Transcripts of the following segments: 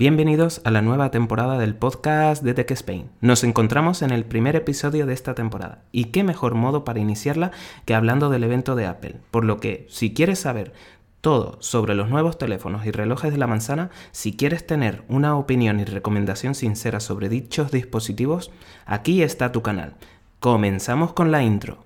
Bienvenidos a la nueva temporada del podcast de Tech Spain. Nos encontramos en el primer episodio de esta temporada y qué mejor modo para iniciarla que hablando del evento de Apple. Por lo que, si quieres saber todo sobre los nuevos teléfonos y relojes de la manzana, si quieres tener una opinión y recomendación sincera sobre dichos dispositivos, aquí está tu canal. Comenzamos con la intro.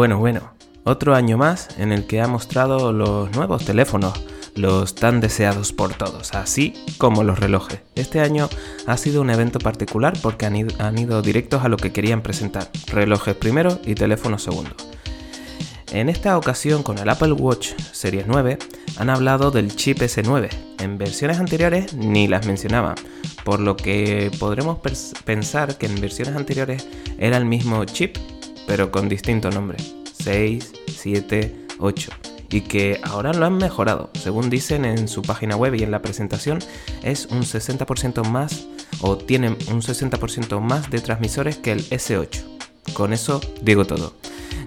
Bueno, bueno, otro año más en el que ha mostrado los nuevos teléfonos, los tan deseados por todos, así como los relojes. Este año ha sido un evento particular porque han ido, directos a lo que querían presentar, relojes primero y teléfonos segundo. En esta ocasión con el Apple Watch Series 9 han hablado del chip S9. En versiones anteriores ni las mencionaban, por lo que podremos pensar que en versiones anteriores era el mismo chip, pero con distinto nombre. 6, 7, 8 y que ahora lo han mejorado. Según dicen en su página web y en la presentación, es un 60% más o tienen un 60% más de transmisores que el S8. Con eso digo todo.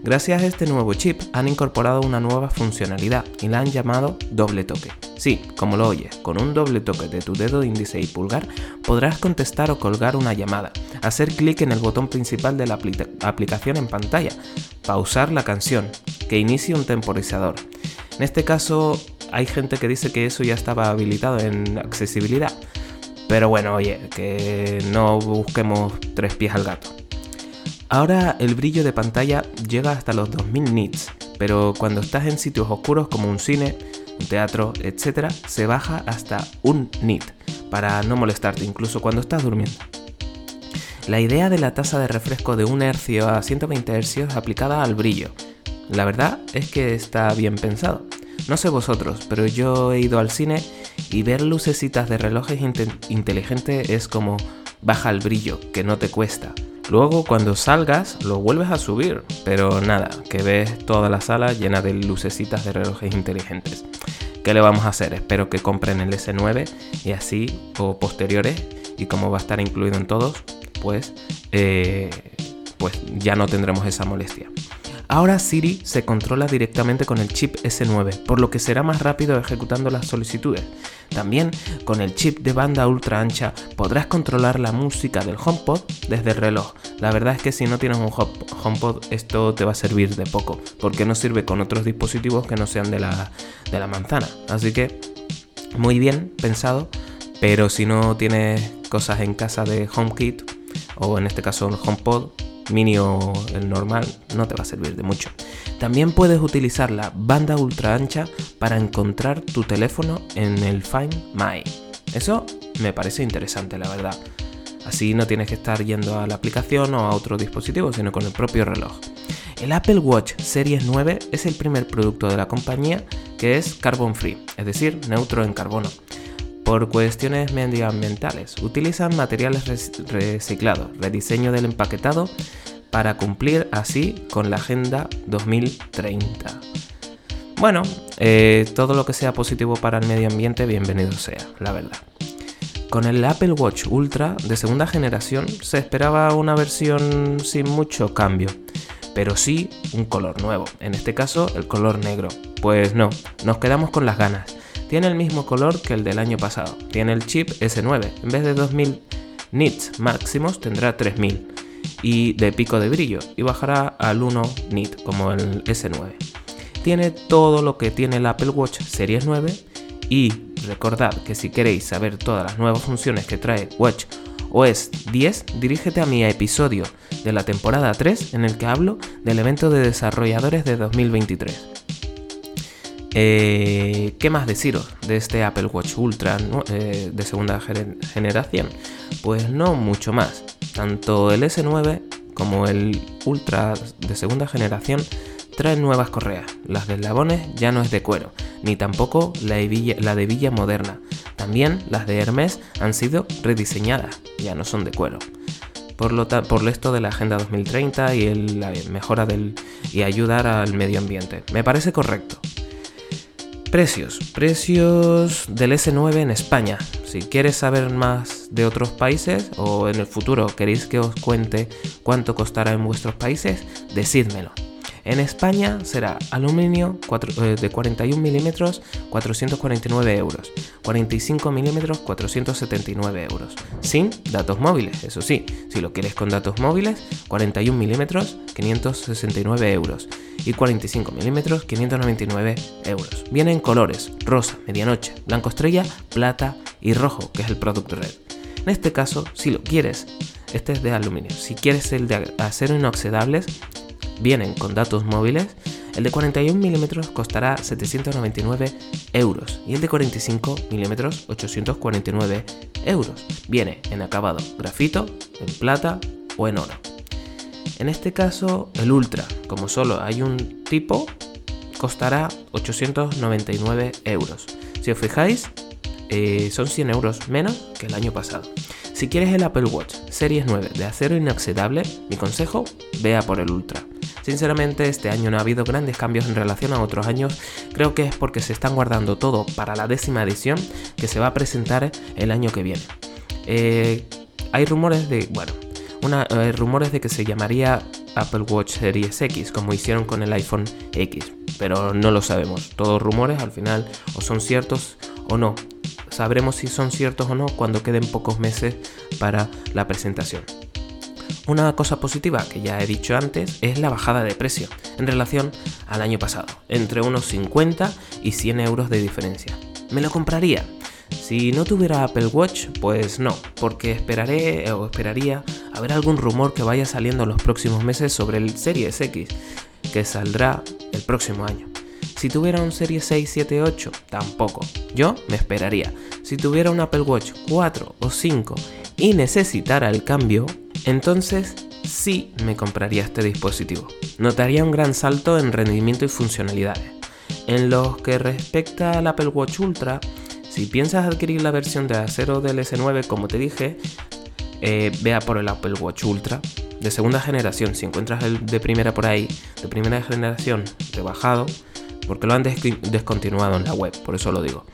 Gracias a este nuevo chip han incorporado una nueva funcionalidad y la han llamado doble toque. Sí, como lo oyes, con un doble toque de tu dedo índice y pulgar podrás contestar o colgar una llamada, hacer clic en el botón principal de la aplicación en pantalla, pausar la canción, que inicie un temporizador. En este caso hay gente que dice que eso ya estaba habilitado en accesibilidad, pero bueno, oye, que no busquemos tres pies al gato. Ahora el brillo de pantalla llega hasta los 2000 nits, pero cuando estás en sitios oscuros como un cine, teatro, etc., se baja hasta un nit para no molestarte incluso cuando estás durmiendo. La idea de la tasa de refresco de 1 hercio a 120 hercios aplicada al brillo. La verdad es que está bien pensado. No sé vosotros, pero yo he ido al cine y ver lucecitas de relojes inteligentes es como baja el brillo, que no te cuesta. Luego cuando salgas lo vuelves a subir, pero nada, que ves toda la sala llena de lucecitas de relojes inteligentes. ¿Qué le vamos a hacer? Espero que compren el S9 y así, o posteriores, y como va a estar incluido en todos, pues, eh, pues ya no tendremos esa molestia. Ahora Siri se controla directamente con el chip S9, por lo que será más rápido ejecutando las solicitudes. También con el chip de banda ultra ancha podrás controlar la música del HomePod desde el reloj. La verdad es que si no tienes un HomePod esto te va a servir de poco, porque no sirve con otros dispositivos que no sean de la, de la manzana. Así que muy bien pensado, pero si no tienes cosas en casa de HomeKit o en este caso el HomePod, mini o el normal no te va a servir de mucho. También puedes utilizar la banda ultra ancha para encontrar tu teléfono en el Find My. Eso me parece interesante, la verdad. Así no tienes que estar yendo a la aplicación o a otro dispositivo, sino con el propio reloj. El Apple Watch Series 9 es el primer producto de la compañía que es carbon free, es decir, neutro en carbono por cuestiones medioambientales. Utilizan materiales reciclados, rediseño del empaquetado para cumplir así con la Agenda 2030. Bueno, eh, todo lo que sea positivo para el medio ambiente, bienvenido sea, la verdad. Con el Apple Watch Ultra de segunda generación se esperaba una versión sin mucho cambio, pero sí un color nuevo, en este caso el color negro. Pues no, nos quedamos con las ganas tiene el mismo color que el del año pasado. Tiene el chip S9. En vez de 2000 nits máximos tendrá 3000 y de pico de brillo y bajará al 1 nit como el S9. Tiene todo lo que tiene el Apple Watch Series 9 y recordad que si queréis saber todas las nuevas funciones que trae Watch OS 10, dirígete a mi episodio de la temporada 3 en el que hablo del evento de desarrolladores de 2023. Eh, ¿Qué más deciros de este Apple Watch Ultra eh, de segunda generación? Pues no mucho más. Tanto el S9 como el Ultra de segunda generación traen nuevas correas. Las de eslabones ya no es de cuero, ni tampoco la de, la de villa moderna. También las de Hermes han sido rediseñadas, ya no son de cuero. por, lo por esto de la Agenda 2030 y la mejora del, y ayudar al medio ambiente. Me parece correcto. Precios. Precios del S9 en España. Si quieres saber más de otros países o en el futuro queréis que os cuente cuánto costará en vuestros países, decídmelo. En España será aluminio eh, de 41 milímetros 449 euros, 45 milímetros 479 euros, sin datos móviles, eso sí, si lo quieres con datos móviles, 41 milímetros 569 euros y 45 milímetros 599 euros. Viene en colores rosa, medianoche, blanco estrella, plata y rojo, que es el Product Red. En este caso, si lo quieres, este es de aluminio. Si quieres el de acero inoxidables, vienen con datos móviles, el de 41 mm costará 799 euros y el de 45 mm 849 euros. Viene en acabado grafito, en plata o en oro. En este caso, el Ultra, como solo hay un tipo, costará 899 euros. Si os fijáis, eh, son 100 euros menos que el año pasado. Si quieres el Apple Watch Series 9 de acero inoxidable, mi consejo, vea por el Ultra. Sinceramente, este año no ha habido grandes cambios en relación a otros años. Creo que es porque se están guardando todo para la décima edición que se va a presentar el año que viene. Eh, hay rumores de, bueno, una, eh, rumores de que se llamaría Apple Watch Series X, como hicieron con el iPhone X, pero no lo sabemos. Todos rumores al final o son ciertos o no. Sabremos si son ciertos o no cuando queden pocos meses para la presentación. Una cosa positiva que ya he dicho antes es la bajada de precio en relación al año pasado, entre unos 50 y 100 euros de diferencia. ¿Me lo compraría? Si no tuviera Apple Watch, pues no, porque esperaré o esperaría a ver algún rumor que vaya saliendo en los próximos meses sobre el Series X, que saldrá el próximo año. Si tuviera un Series 6, 7, 8, tampoco. Yo me esperaría. Si tuviera un Apple Watch 4 o 5 y necesitara el cambio, entonces sí me compraría este dispositivo. Notaría un gran salto en rendimiento y funcionalidades. En lo que respecta al Apple Watch Ultra, si piensas adquirir la versión de acero del S9 como te dije, eh, vea por el Apple Watch Ultra de segunda generación. Si encuentras el de primera por ahí, de primera generación rebajado, porque lo han descontinuado en la web, por eso lo digo.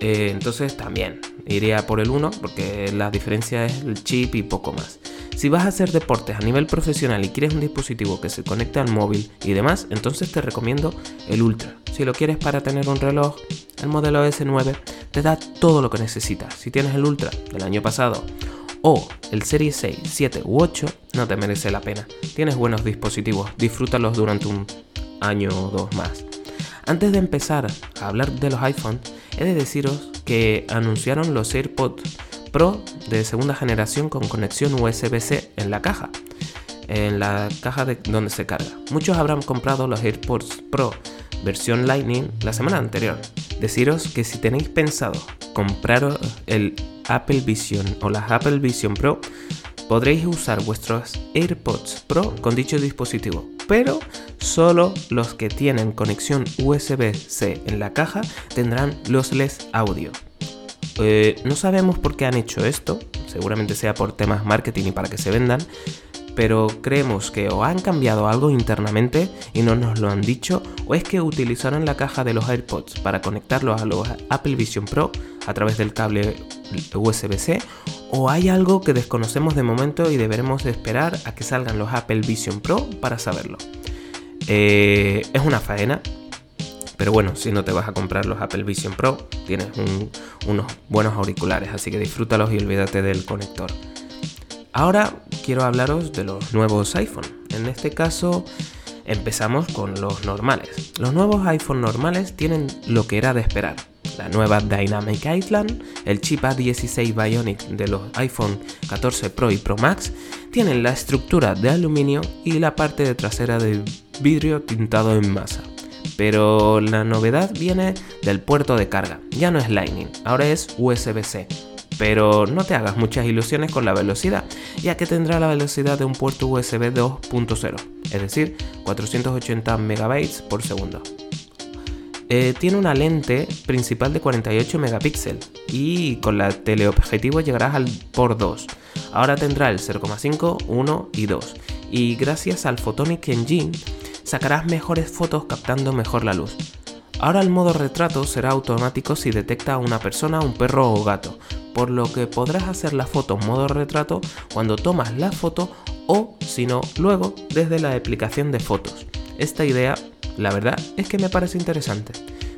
Eh, entonces también iría por el 1 porque la diferencia es el chip y poco más. Si vas a hacer deportes a nivel profesional y quieres un dispositivo que se conecte al móvil y demás, entonces te recomiendo el Ultra. Si lo quieres para tener un reloj, el modelo S9 te da todo lo que necesitas. Si tienes el Ultra del año pasado o el Series 6, 7 u 8, no te merece la pena. Tienes buenos dispositivos, disfrútalos durante un año o dos más. Antes de empezar a hablar de los iPhones, he de deciros que anunciaron los AirPods Pro de segunda generación con conexión USB-C en la caja, en la caja de donde se carga. Muchos habrán comprado los AirPods Pro versión Lightning la semana anterior. Deciros que si tenéis pensado comprar el Apple Vision o las Apple Vision Pro, podréis usar vuestros AirPods Pro con dicho dispositivo, pero solo los que tienen conexión USB-C en la caja tendrán los LES audio. Eh, no sabemos por qué han hecho esto, seguramente sea por temas marketing y para que se vendan, pero creemos que o han cambiado algo internamente y no nos lo han dicho, o es que utilizaron la caja de los AirPods para conectarlos a los Apple Vision Pro a través del cable USB-C, o hay algo que desconocemos de momento y deberemos esperar a que salgan los Apple Vision Pro para saberlo. Eh, es una faena, pero bueno, si no te vas a comprar los Apple Vision Pro, tienes unos buenos auriculares, así que disfrútalos y olvídate del conector. Ahora quiero hablaros de los nuevos iPhone. En este caso empezamos con los normales. Los nuevos iPhone normales tienen lo que era de esperar. La nueva Dynamic Island, el chip A16 Bionic de los iPhone 14 Pro y Pro Max, tienen la estructura de aluminio y la parte de trasera de vidrio tintado en masa. Pero la novedad viene del puerto de carga. Ya no es Lightning, ahora es USB-C. Pero no te hagas muchas ilusiones con la velocidad, ya que tendrá la velocidad de un puerto USB 2.0, es decir, 480 MB por segundo. eh, tiene una lente principal de 48 megapíxeles y con la teleobjetivo llegarás al por 2. Ahora tendrá el 0,5, 1 y 2. Y gracias al Photonic Engine sacarás mejores fotos captando mejor la luz. Ahora el modo retrato será automático si detecta a una persona, un perro o gato, por lo que podrás hacer la foto en modo retrato cuando tomas la foto o, si no, luego desde la aplicación de fotos. Esta idea, la verdad, es que me parece interesante.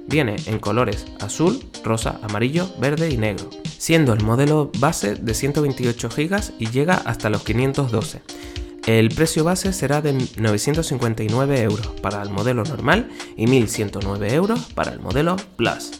Viene en colores azul, rosa, amarillo, verde y negro, siendo el modelo base de 128 GB y llega hasta los 512. El precio base será de 959 euros para el modelo normal y 1109 euros para el modelo Plus.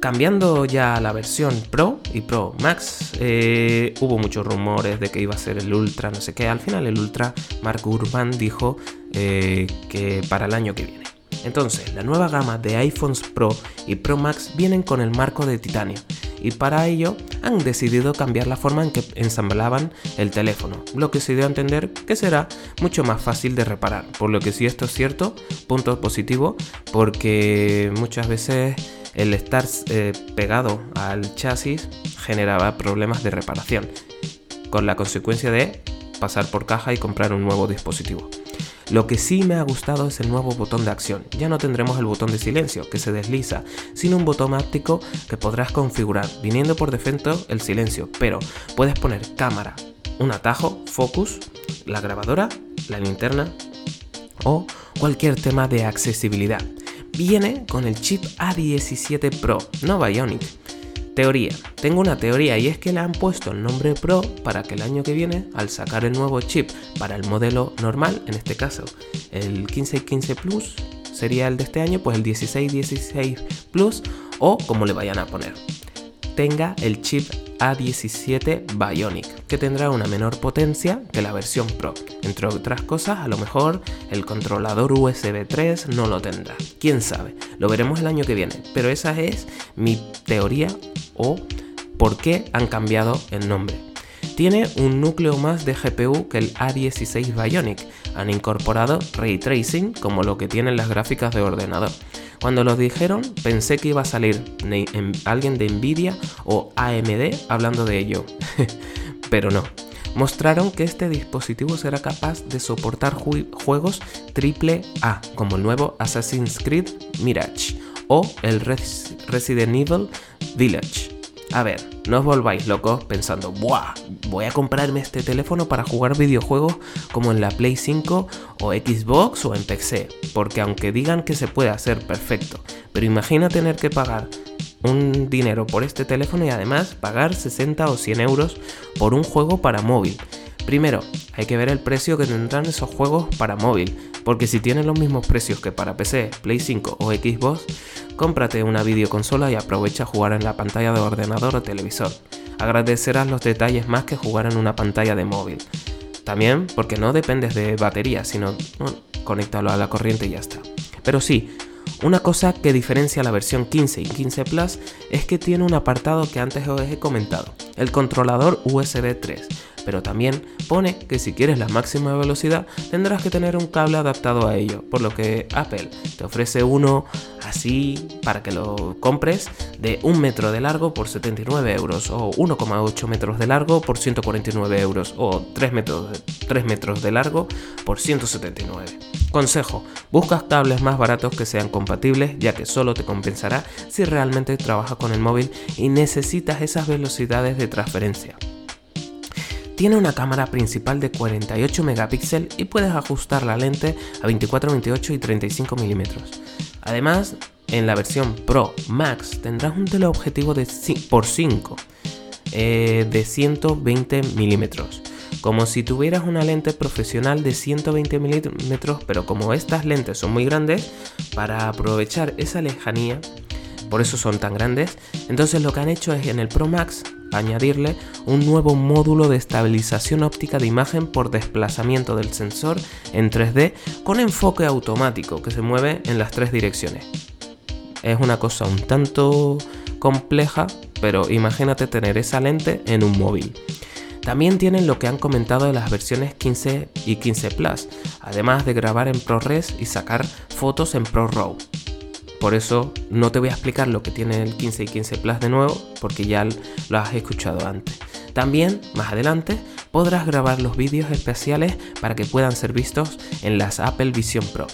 Cambiando ya a la versión Pro y Pro Max, eh, hubo muchos rumores de que iba a ser el Ultra, no sé qué. Al final el Ultra, Mark Urban dijo eh, que para el año que viene. Entonces, la nueva gama de iPhones Pro y Pro Max vienen con el marco de titanio y para ello han decidido cambiar la forma en que ensamblaban el teléfono, lo que se dio a entender que será mucho más fácil de reparar. Por lo que si esto es cierto, punto positivo, porque muchas veces el estar eh, pegado al chasis generaba problemas de reparación, con la consecuencia de pasar por caja y comprar un nuevo dispositivo. Lo que sí me ha gustado es el nuevo botón de acción. Ya no tendremos el botón de silencio que se desliza, sino un botón áptico que podrás configurar, viniendo por defecto el silencio, pero puedes poner cámara, un atajo, focus, la grabadora, la linterna o cualquier tema de accesibilidad. Viene con el chip A17 Pro, no Bionic Teoría. Tengo una teoría y es que le han puesto el nombre Pro para que el año que viene, al sacar el nuevo chip para el modelo normal, en este caso el 1515 Plus, sería el de este año, pues el 1616 Plus o como le vayan a poner, tenga el chip A17 Bionic, que tendrá una menor potencia que la versión Pro. Entre otras cosas, a lo mejor el controlador USB 3 no lo tendrá. Quién sabe, lo veremos el año que viene, pero esa es mi teoría o por qué han cambiado el nombre. Tiene un núcleo más de GPU que el A16 Bionic. Han incorporado ray tracing como lo que tienen las gráficas de ordenador. Cuando lo dijeron pensé que iba a salir alguien de Nvidia o AMD hablando de ello, pero no. Mostraron que este dispositivo será capaz de soportar juegos AAA como el nuevo Assassin's Creed Mirage o el Resident Evil Village. A ver, no os volváis locos pensando, ¡buah! Voy a comprarme este teléfono para jugar videojuegos como en la Play 5 o Xbox o en PC, porque aunque digan que se puede hacer perfecto, pero imagina tener que pagar un dinero por este teléfono y además pagar 60 o 100 euros por un juego para móvil. Primero, hay que ver el precio que tendrán esos juegos para móvil, porque si tienen los mismos precios que para PC, Play 5 o Xbox, cómprate una videoconsola y aprovecha a jugar en la pantalla de ordenador o televisor. Agradecerás los detalles más que jugar en una pantalla de móvil. También porque no dependes de batería, sino conéctalo a la corriente y ya está. Pero sí, una cosa que diferencia la versión 15 y 15 Plus es que tiene un apartado que antes os he comentado, el controlador USB 3 pero también pone que si quieres la máxima velocidad tendrás que tener un cable adaptado a ello, por lo que Apple te ofrece uno así para que lo compres de un metro de largo por 79 euros o 1,8 metros de largo por 149 euros o 3 metros, 3 metros de largo por 179. Consejo, buscas cables más baratos que sean compatibles ya que solo te compensará si realmente trabajas con el móvil y necesitas esas velocidades de transferencia. Tiene una cámara principal de 48 megapíxeles y puedes ajustar la lente a 24, 28 y 35 milímetros. Además, en la versión Pro Max tendrás un teleobjetivo de por 5 eh, de 120 milímetros. Como si tuvieras una lente profesional de 120 milímetros, pero como estas lentes son muy grandes, para aprovechar esa lejanía, por eso son tan grandes, entonces lo que han hecho es en el Pro Max añadirle un nuevo módulo de estabilización óptica de imagen por desplazamiento del sensor en 3D con enfoque automático que se mueve en las tres direcciones. Es una cosa un tanto compleja, pero imagínate tener esa lente en un móvil. También tienen lo que han comentado de las versiones 15 y 15 Plus, además de grabar en ProRes y sacar fotos en ProRAW. Por eso no te voy a explicar lo que tiene el 15 y 15 Plus de nuevo, porque ya lo has escuchado antes. También, más adelante, podrás grabar los vídeos especiales para que puedan ser vistos en las Apple Vision Pro.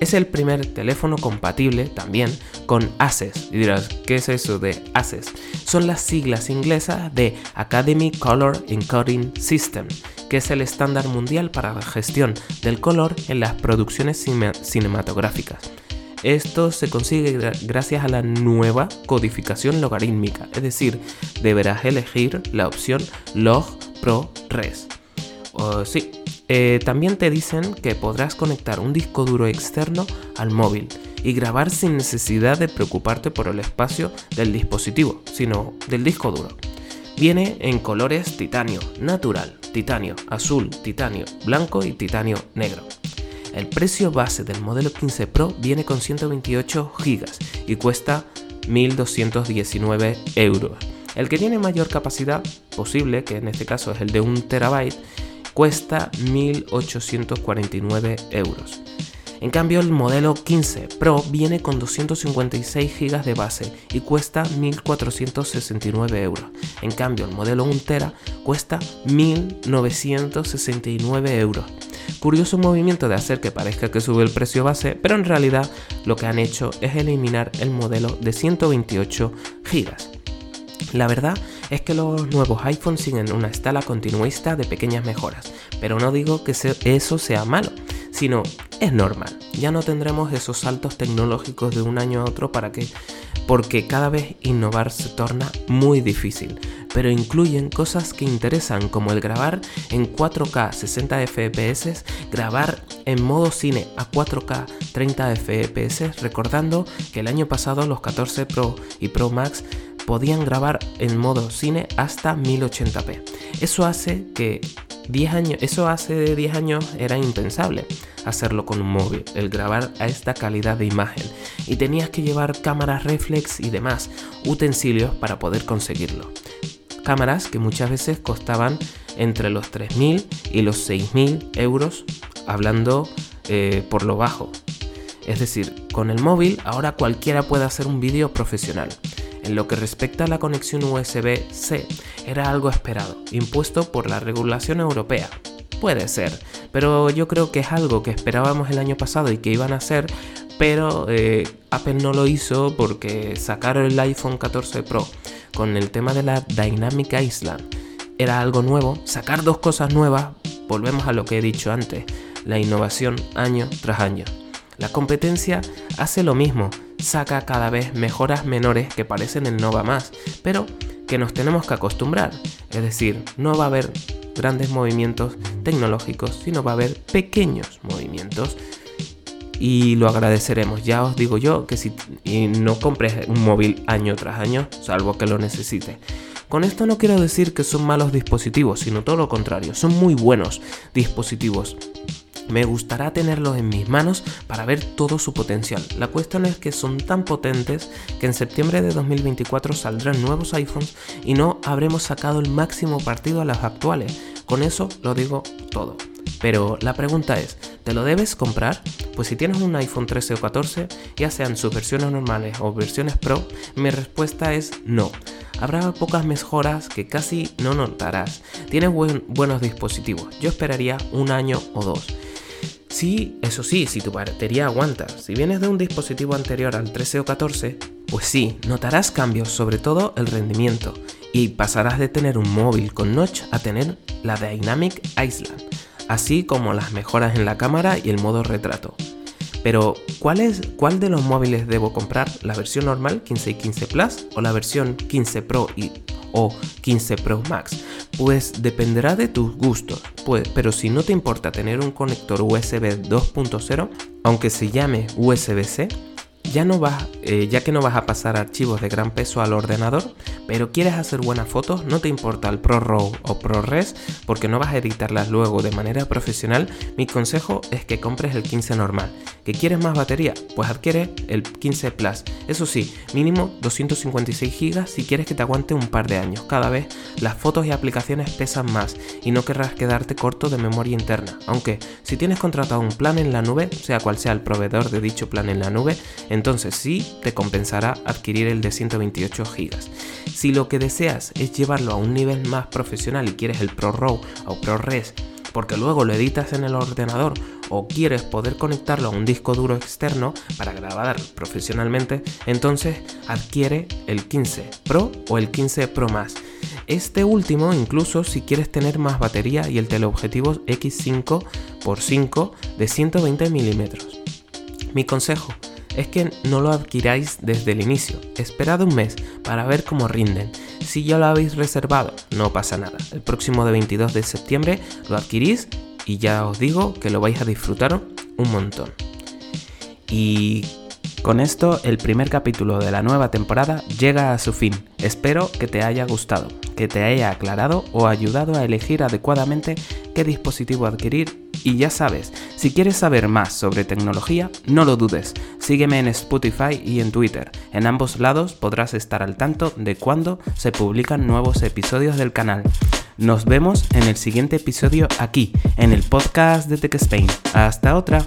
Es el primer teléfono compatible también con ACES. Y dirás, ¿qué es eso de ACES? Son las siglas inglesas de Academy Color Encoding System, que es el estándar mundial para la gestión del color en las producciones cinematográficas. Esto se consigue gracias a la nueva codificación logarítmica, es decir, deberás elegir la opción Log Pro Res. sí, eh, también te dicen que podrás conectar un disco duro externo al móvil y grabar sin necesidad de preocuparte por el espacio del dispositivo, sino del disco duro. Viene en colores titanio, natural, titanio, azul, titanio, blanco y titanio negro. El precio base del modelo 15 Pro viene con 128 GB y cuesta 1.219 euros. El que tiene mayor capacidad posible, que en este caso es el de 1 TB, cuesta 1.849 euros. En cambio, el modelo 15 Pro viene con 256 GB de base y cuesta 1.469 euros. En cambio, el modelo 1 Tera cuesta 1.969 euros. Curioso movimiento de hacer que parezca que sube el precio base, pero en realidad lo que han hecho es eliminar el modelo de 128 GB. La verdad es que los nuevos iPhones siguen una estala continuista de pequeñas mejoras, pero no digo que eso sea malo, sino es normal. Ya no tendremos esos saltos tecnológicos de un año a otro para que porque cada vez innovar se torna muy difícil, pero incluyen cosas que interesan como el grabar en 4K 60 fps, grabar en modo cine a 4K 30 fps, recordando que el año pasado los 14 Pro y Pro Max podían grabar en modo cine hasta 1080p. Eso hace que 10 años, eso hace 10 años era impensable hacerlo con un móvil, el grabar a esta calidad de imagen. Y tenías que llevar cámaras reflex y demás utensilios para poder conseguirlo. Cámaras que muchas veces costaban entre los 3.000 y los 6.000 euros, hablando eh, por lo bajo. Es decir, con el móvil ahora cualquiera puede hacer un vídeo profesional. En lo que respecta a la conexión USB-C, era algo esperado, impuesto por la regulación europea. Puede ser, pero yo creo que es algo que esperábamos el año pasado y que iban a hacer, pero eh, Apple no lo hizo porque sacaron el iPhone 14 Pro con el tema de la Dynamic Island. Era algo nuevo, sacar dos cosas nuevas, volvemos a lo que he dicho antes, la innovación año tras año. La competencia hace lo mismo, saca cada vez mejoras menores que parecen el no va más, pero que nos tenemos que acostumbrar. Es decir, no va a haber grandes movimientos tecnológicos, sino va a haber pequeños movimientos. Y lo agradeceremos. Ya os digo yo que si no compres un móvil año tras año, salvo que lo necesites. Con esto no quiero decir que son malos dispositivos, sino todo lo contrario, son muy buenos dispositivos me gustará tenerlos en mis manos para ver todo su potencial. La cuestión es que son tan potentes que en septiembre de 2024 saldrán nuevos iPhones y no habremos sacado el máximo partido a los actuales. Con eso lo digo todo. Pero la pregunta es, ¿te lo debes comprar? Pues si tienes un iPhone 13 o 14, ya sean sus versiones normales o versiones Pro, mi respuesta es no. Habrá pocas mejoras que casi no notarás. Tienes buenos dispositivos, yo esperaría un año o dos. Sí, eso sí, si tu batería aguanta. Si vienes de un dispositivo anterior al 13 o 14, pues sí, notarás cambios, sobre todo el rendimiento, y pasarás de tener un móvil con notch a tener la Dynamic Island, así como las mejoras en la cámara y el modo retrato. Pero, ¿cuál, es, ¿cuál de los móviles debo comprar? ¿La versión normal 15 y 15 Plus o la versión 15 Pro y, o 15 Pro Max? Pues dependerá de tus gustos, pues, pero si no te importa tener un conector USB 2.0, aunque se llame USB-C, ya, no eh, ya que no vas a pasar archivos de gran peso al ordenador, pero quieres hacer buenas fotos, no te importa el ProRAW o ProRes, porque no vas a editarlas luego de manera profesional, mi consejo es que compres el 15 normal, ¿Que quieres más batería? Pues adquiere el 15 Plus. Eso sí, mínimo 256 GB si quieres que te aguante un par de años. Cada vez las fotos y aplicaciones pesan más y no querrás quedarte corto de memoria interna. Aunque si tienes contratado un plan en la nube, sea cual sea el proveedor de dicho plan en la nube, entonces sí te compensará adquirir el de 128 GB. Si lo que deseas es llevarlo a un nivel más profesional y quieres el ProRAW o ProRes porque luego lo editas en el ordenador o quieres poder conectarlo a un disco duro externo para grabar profesionalmente, entonces adquiere el 15 Pro o el 15 Pro Más. Este último incluso si quieres tener más batería y el teleobjetivo X5x5 de 120 milímetros. Mi consejo es que no lo adquiráis desde el inicio. Esperad un mes para ver cómo rinden. Si ya lo habéis reservado, no pasa nada. El próximo de 22 de septiembre lo adquirís y ya os digo que lo vais a disfrutar un montón. Y con esto el primer capítulo de la nueva temporada llega a su fin. Espero que te haya gustado, que te haya aclarado o ayudado a elegir adecuadamente qué dispositivo adquirir y ya sabes, si quieres saber más sobre tecnología, no lo dudes, sígueme en Spotify y en Twitter. En ambos lados podrás estar al tanto de cuando se publican nuevos episodios del canal. Nos vemos en el siguiente episodio aquí, en el podcast de TechSpain. Hasta otra.